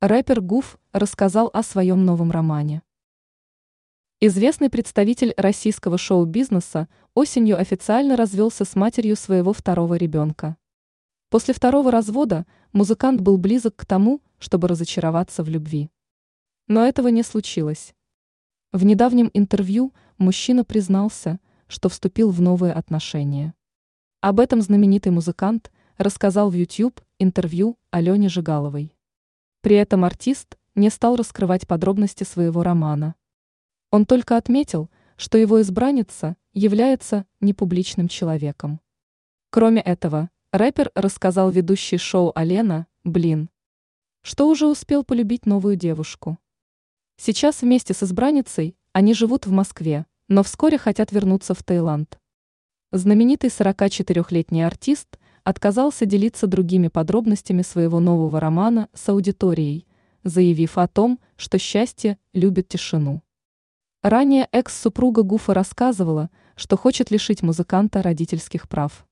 Рэпер Гуф рассказал о своем новом романе. Известный представитель российского шоу-бизнеса осенью официально развелся с матерью своего второго ребенка. После второго развода музыкант был близок к тому, чтобы разочароваться в любви. Но этого не случилось. В недавнем интервью мужчина признался, что вступил в новые отношения. Об этом знаменитый музыкант рассказал в YouTube интервью Алене Жигаловой. При этом артист не стал раскрывать подробности своего романа. Он только отметил, что его избранница является непубличным человеком. Кроме этого, рэпер рассказал ведущий шоу Алена, блин, что уже успел полюбить новую девушку. Сейчас вместе с избранницей они живут в Москве, но вскоре хотят вернуться в Таиланд. Знаменитый 44-летний артист отказался делиться другими подробностями своего нового романа с аудиторией, заявив о том, что счастье любит тишину. Ранее экс-супруга Гуфа рассказывала, что хочет лишить музыканта родительских прав.